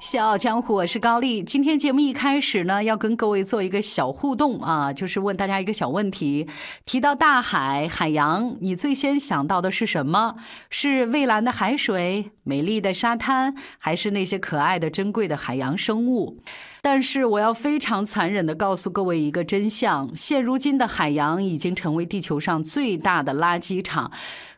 笑傲江湖，我是高丽。今天节目一开始呢，要跟各位做一个小互动啊，就是问大家一个小问题：提到大海、海洋，你最先想到的是什么？是蔚蓝的海水、美丽的沙滩，还是那些可爱的、珍贵的海洋生物？但是我要非常残忍地告诉各位一个真相：现如今的海洋已经成为地球上最大的垃圾场。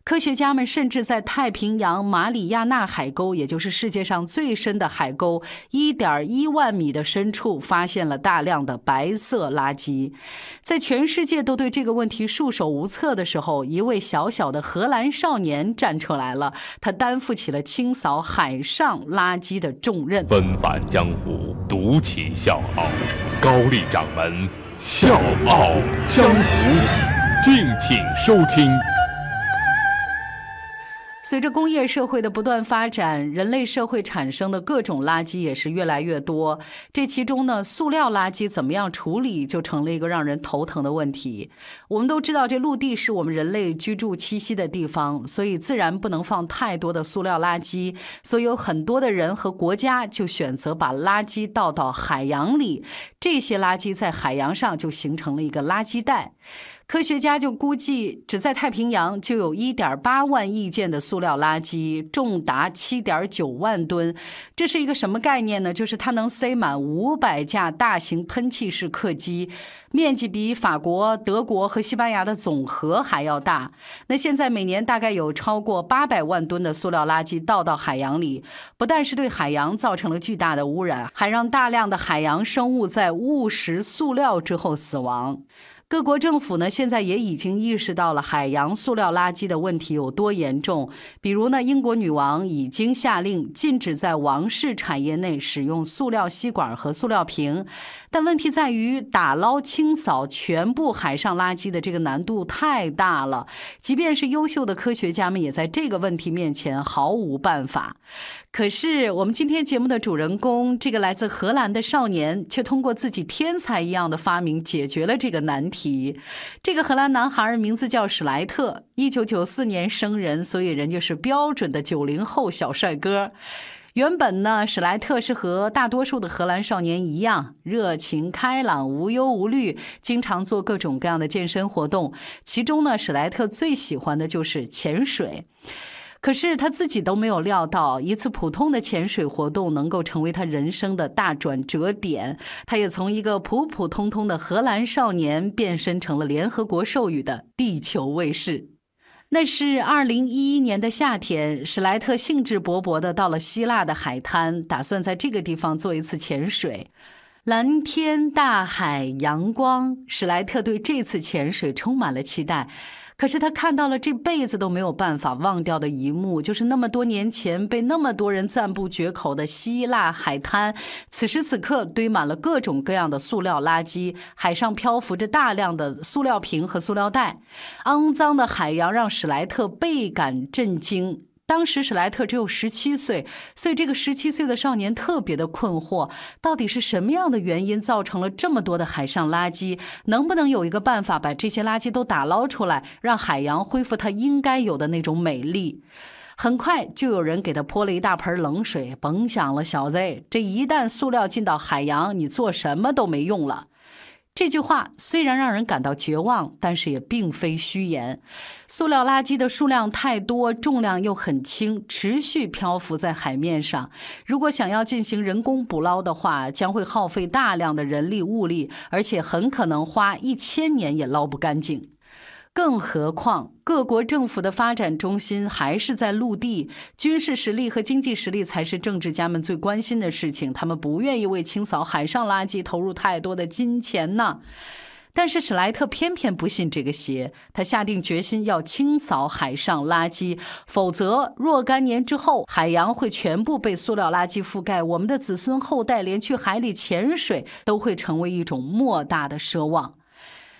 科学家们甚至在太平洋马里亚纳海沟，也就是世界上最深的海沟，一点一万米的深处，发现了大量的白色垃圾。在全世界都对这个问题束手无策的时候，一位小小的荷兰少年站出来了，他担负起了清扫海上垃圾的重任。纷返江湖，独起笑傲，高丽掌门笑傲江湖，敬请收听。随着工业社会的不断发展，人类社会产生的各种垃圾也是越来越多。这其中呢，塑料垃圾怎么样处理，就成了一个让人头疼的问题。我们都知道，这陆地是我们人类居住栖息的地方，所以自然不能放太多的塑料垃圾。所以有很多的人和国家就选择把垃圾倒到海洋里，这些垃圾在海洋上就形成了一个垃圾带。科学家就估计，只在太平洋就有一点八万亿件的塑料垃圾，重达七点九万吨。这是一个什么概念呢？就是它能塞满五百架大型喷气式客机，面积比法国、德国和西班牙的总和还要大。那现在每年大概有超过八百万吨的塑料垃圾倒到海洋里，不但是对海洋造成了巨大的污染，还让大量的海洋生物在误食塑料之后死亡。各国政府呢，现在也已经意识到了海洋塑料垃圾的问题有多严重。比如呢，英国女王已经下令禁止在王室产业内使用塑料吸管和塑料瓶。但问题在于，打捞清扫全部海上垃圾的这个难度太大了。即便是优秀的科学家们，也在这个问题面前毫无办法。可是，我们今天节目的主人公，这个来自荷兰的少年，却通过自己天才一样的发明，解决了这个难题题。这个荷兰男孩名字叫史莱特，一九九四年生人，所以人家是标准的九零后小帅哥。原本呢，史莱特是和大多数的荷兰少年一样，热情开朗、无忧无虑，经常做各种各样的健身活动。其中呢，史莱特最喜欢的就是潜水。可是他自己都没有料到，一次普通的潜水活动能够成为他人生的大转折点。他也从一个普普通通的荷兰少年变身成了联合国授予的地球卫士。那是二零一一年的夏天，史莱特兴致勃勃地到了希腊的海滩，打算在这个地方做一次潜水。蓝天、大海、阳光，史莱特对这次潜水充满了期待。可是他看到了这辈子都没有办法忘掉的一幕，就是那么多年前被那么多人赞不绝口的希腊海滩，此时此刻堆满了各种各样的塑料垃圾，海上漂浮着大量的塑料瓶和塑料袋，肮脏的海洋让史莱特倍感震惊。当时史莱特只有十七岁，所以这个十七岁的少年特别的困惑：到底是什么样的原因造成了这么多的海上垃圾？能不能有一个办法把这些垃圾都打捞出来，让海洋恢复它应该有的那种美丽？很快就有人给他泼了一大盆冷水：“甭想了，小子，这一旦塑料进到海洋，你做什么都没用了。”这句话虽然让人感到绝望，但是也并非虚言。塑料垃圾的数量太多，重量又很轻，持续漂浮在海面上。如果想要进行人工捕捞的话，将会耗费大量的人力物力，而且很可能花一千年也捞不干净。更何况，各国政府的发展中心还是在陆地，军事实力和经济实力才是政治家们最关心的事情。他们不愿意为清扫海上垃圾投入太多的金钱呢。但是史莱特偏偏不信这个邪，他下定决心要清扫海上垃圾，否则若干年之后，海洋会全部被塑料垃圾覆盖，我们的子孙后代连去海里潜水都会成为一种莫大的奢望。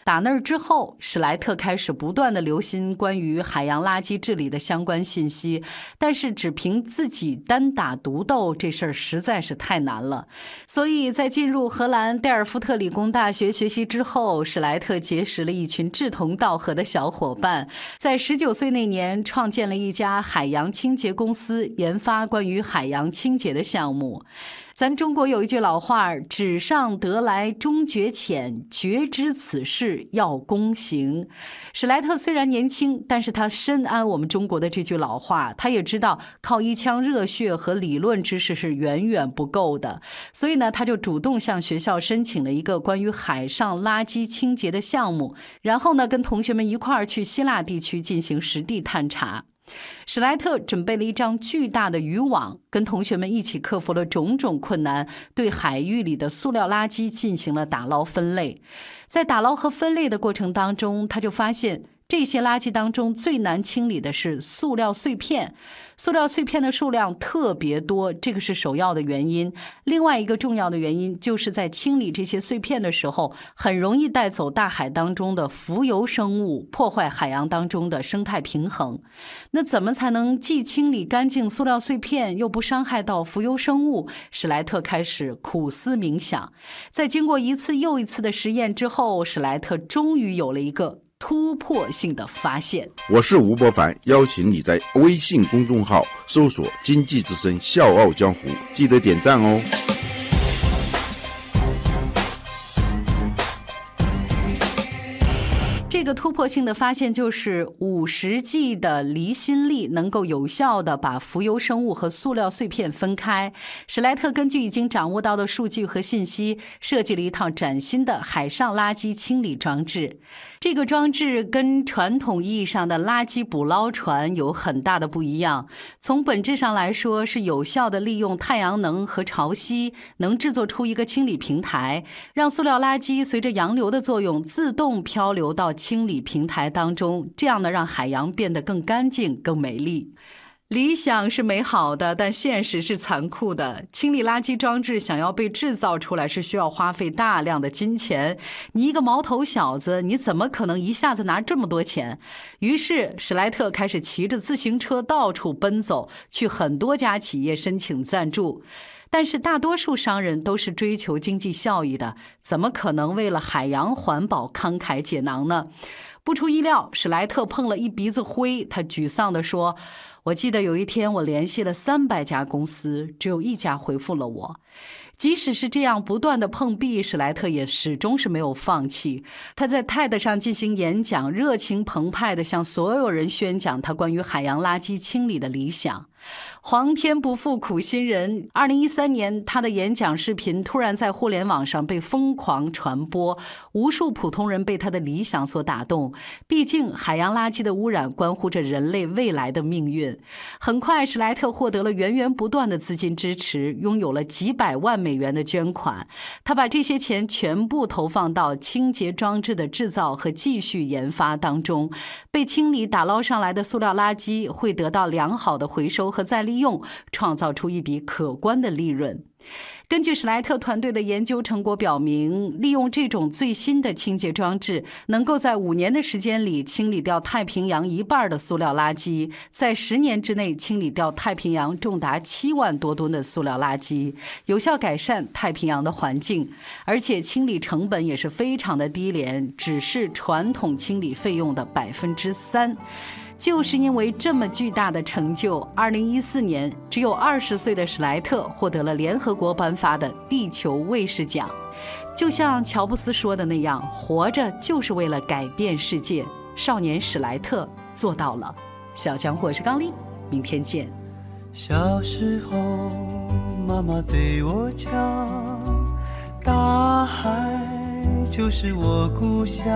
打那儿之后，史莱特开始不断的留心关于海洋垃圾治理的相关信息，但是只凭自己单打独斗这事儿实在是太难了。所以在进入荷兰戴尔夫特理工大学学习之后，史莱特结识了一群志同道合的小伙伴，在十九岁那年创建了一家海洋清洁公司，研发关于海洋清洁的项目。咱中国有一句老话纸上得来终觉浅，绝知此事要躬行。”史莱特虽然年轻，但是他深谙我们中国的这句老话，他也知道靠一腔热血和理论知识是远远不够的，所以呢，他就主动向学校申请了一个关于海上垃圾清洁的项目，然后呢，跟同学们一块儿去希腊地区进行实地探查。史莱特准备了一张巨大的渔网，跟同学们一起克服了种种困难，对海域里的塑料垃圾进行了打捞分类。在打捞和分类的过程当中，他就发现。这些垃圾当中最难清理的是塑料碎片，塑料碎片的数量特别多，这个是首要的原因。另外一个重要的原因就是在清理这些碎片的时候，很容易带走大海当中的浮游生物，破坏海洋当中的生态平衡。那怎么才能既清理干净塑料碎片，又不伤害到浮游生物？史莱特开始苦思冥想，在经过一次又一次的实验之后，史莱特终于有了一个。突破性的发现。我是吴伯凡，邀请你在微信公众号搜索“经济之声笑傲江湖”，记得点赞哦。这个突破性的发现就是五十 G 的离心力能够有效的把浮游生物和塑料碎片分开。史莱特根据已经掌握到的数据和信息，设计了一套崭新的海上垃圾清理装置。这个装置跟传统意义上的垃圾捕捞船有很大的不一样。从本质上来说，是有效的利用太阳能和潮汐，能制作出一个清理平台，让塑料垃圾随着洋流的作用自动漂流到清理平台当中，这样呢，让海洋变得更干净、更美丽。理想是美好的，但现实是残酷的。清理垃圾装置想要被制造出来，是需要花费大量的金钱。你一个毛头小子，你怎么可能一下子拿这么多钱？于是史莱特开始骑着自行车到处奔走，去很多家企业申请赞助。但是大多数商人都是追求经济效益的，怎么可能为了海洋环保慷慨解囊呢？不出意料，史莱特碰了一鼻子灰。他沮丧地说：“我记得有一天，我联系了三百家公司，只有一家回复了我。”即使是这样不断的碰壁，史莱特也始终是没有放弃。他在 TED 上进行演讲，热情澎湃地向所有人宣讲他关于海洋垃圾清理的理想。皇天不负苦心人，二零一三年，他的演讲视频突然在互联网上被疯狂传播，无数普通人被他的理想所打动。毕竟，海洋垃圾的污染关乎着人类未来的命运。很快，史莱特获得了源源不断的资金支持，拥有了几百万美。美元的捐款，他把这些钱全部投放到清洁装置的制造和继续研发当中。被清理打捞上来的塑料垃圾会得到良好的回收和再利用，创造出一笔可观的利润。根据史莱特团队的研究成果表明，利用这种最新的清洁装置，能够在五年的时间里清理掉太平洋一半的塑料垃圾，在十年之内清理掉太平洋重达七万多吨的塑料垃圾，有效改善太平洋的环境，而且清理成本也是非常的低廉，只是传统清理费用的百分之三。就是因为这么巨大的成就，二零一四年，只有二十岁的史莱特获得了联合国颁发的地球卫士奖。就像乔布斯说的那样，活着就是为了改变世界。少年史莱特做到了。小强，我是高丽，明天见。小时候，妈妈对我讲，大海就是我故乡，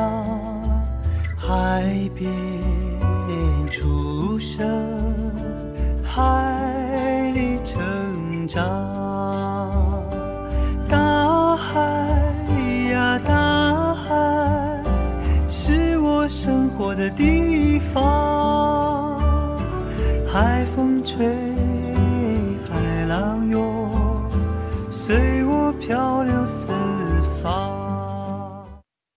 海边。出生，海里成长，大海呀大海，是我生活的地方。海风吹，海浪涌，随我漂流。